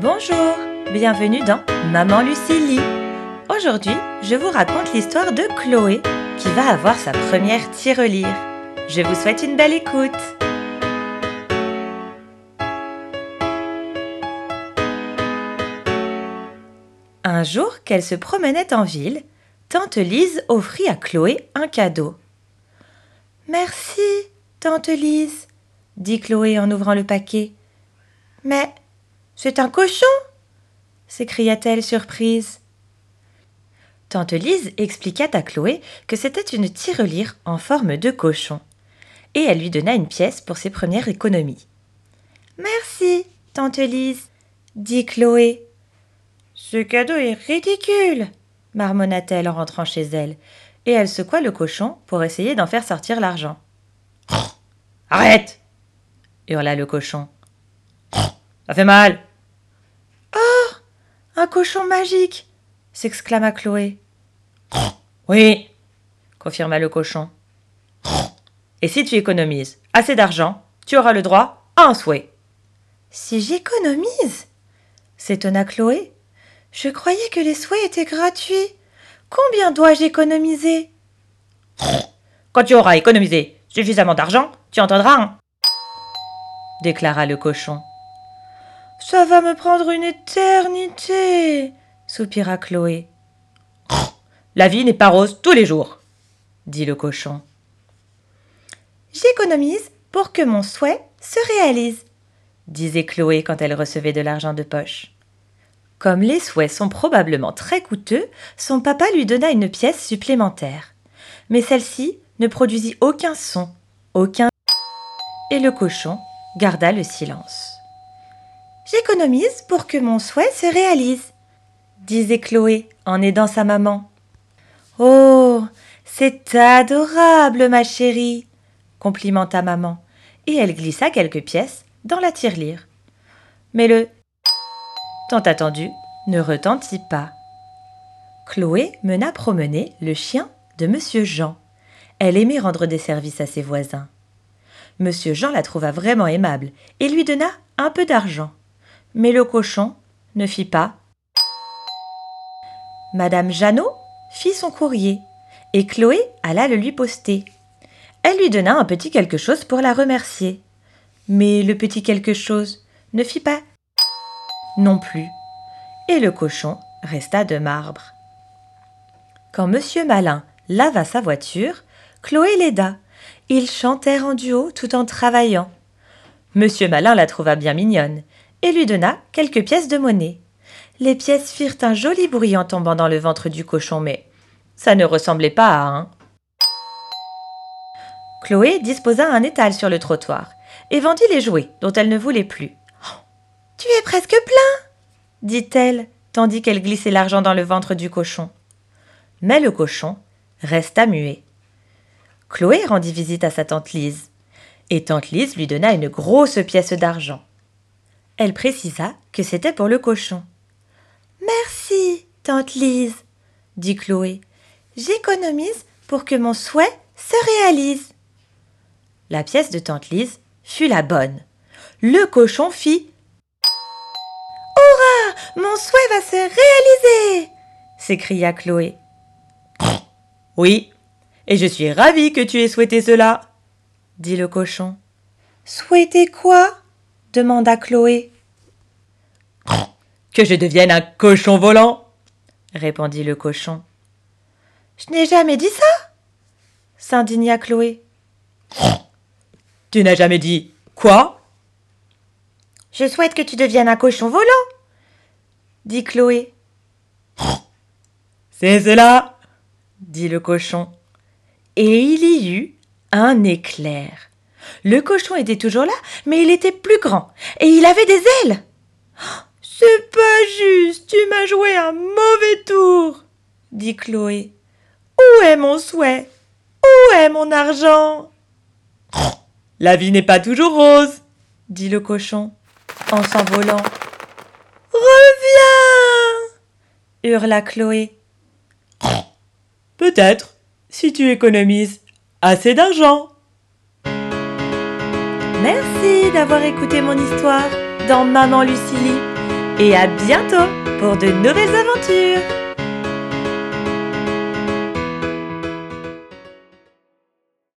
Bonjour, bienvenue dans Maman Lucie Aujourd'hui, je vous raconte l'histoire de Chloé qui va avoir sa première tirelire. Je vous souhaite une belle écoute. Un jour qu'elle se promenait en ville, Tante Lise offrit à Chloé un cadeau. Merci, Tante Lise, dit Chloé en ouvrant le paquet. Mais c'est un cochon s'écria-t-elle surprise. Tante Lise expliqua à Chloé que c'était une tirelire en forme de cochon, et elle lui donna une pièce pour ses premières économies. Merci, Tante Lise, dit Chloé. Ce cadeau est ridicule, marmonna-t-elle en rentrant chez elle, et elle secoua le cochon pour essayer d'en faire sortir l'argent. Arrête hurla le cochon. Ça fait mal un cochon magique s'exclama Chloé. Oui, confirma le cochon. Et si tu économises assez d'argent, tu auras le droit à un souhait. Si j'économise s'étonna Chloé. Je croyais que les souhaits étaient gratuits. Combien dois-je économiser? Quand tu auras économisé suffisamment d'argent, tu entendras un. déclara le cochon. Ça va me prendre une éternité, soupira Chloé. La vie n'est pas rose tous les jours, dit le cochon. J'économise pour que mon souhait se réalise, disait Chloé quand elle recevait de l'argent de poche. Comme les souhaits sont probablement très coûteux, son papa lui donna une pièce supplémentaire. Mais celle-ci ne produisit aucun son, aucun et le cochon garda le silence. J'économise pour que mon souhait se réalise, disait Chloé en aidant sa maman. Oh, c'est adorable, ma chérie, complimenta maman, et elle glissa quelques pièces dans la tirelire. Mais le tant attendu ne retentit pas. Chloé mena promener le chien de Monsieur Jean. Elle aimait rendre des services à ses voisins. Monsieur Jean la trouva vraiment aimable et lui donna un peu d'argent. Mais le cochon ne fit pas. Madame Jeannot fit son courrier, et Chloé alla le lui poster. Elle lui donna un petit quelque chose pour la remercier. Mais le petit quelque chose ne fit pas non plus, et le cochon resta de marbre. Quand Monsieur Malin lava sa voiture, Chloé l'aida. Ils chantèrent en duo tout en travaillant. Monsieur Malin la trouva bien mignonne et lui donna quelques pièces de monnaie. Les pièces firent un joli bruit en tombant dans le ventre du cochon, mais ça ne ressemblait pas à un. Chloé disposa un étal sur le trottoir et vendit les jouets dont elle ne voulait plus. tu es presque plein, dit-elle, tandis qu'elle glissait l'argent dans le ventre du cochon. Mais le cochon resta muet. Chloé rendit visite à sa tante Lise, et tante Lise lui donna une grosse pièce d'argent elle précisa que c'était pour le cochon. Merci, tante Lise, dit Chloé. J'économise pour que mon souhait se réalise. La pièce de tante Lise fut la bonne. Le cochon fit Hurrah Mon souhait va se réaliser s'écria Chloé. Oui, et je suis ravie que tu aies souhaité cela, dit le cochon. Souhaiter quoi? Demanda Chloé. Que je devienne un cochon volant, répondit le cochon. Je n'ai jamais dit ça, s'indigna Chloé. Tu n'as jamais dit quoi? Je souhaite que tu deviennes un cochon volant, dit Chloé. C'est cela, dit le cochon. Et il y eut un éclair. Le cochon était toujours là, mais il était plus grand, et il avait des ailes. C'est pas juste, tu m'as joué un mauvais tour, dit Chloé. Où est mon souhait? Où est mon argent? La vie n'est pas toujours rose, dit le cochon, en s'envolant. Reviens hurla Chloé. Peut-être, si tu économises assez d'argent. Merci d'avoir écouté mon histoire dans Maman Lucilie. et à bientôt pour de nouvelles aventures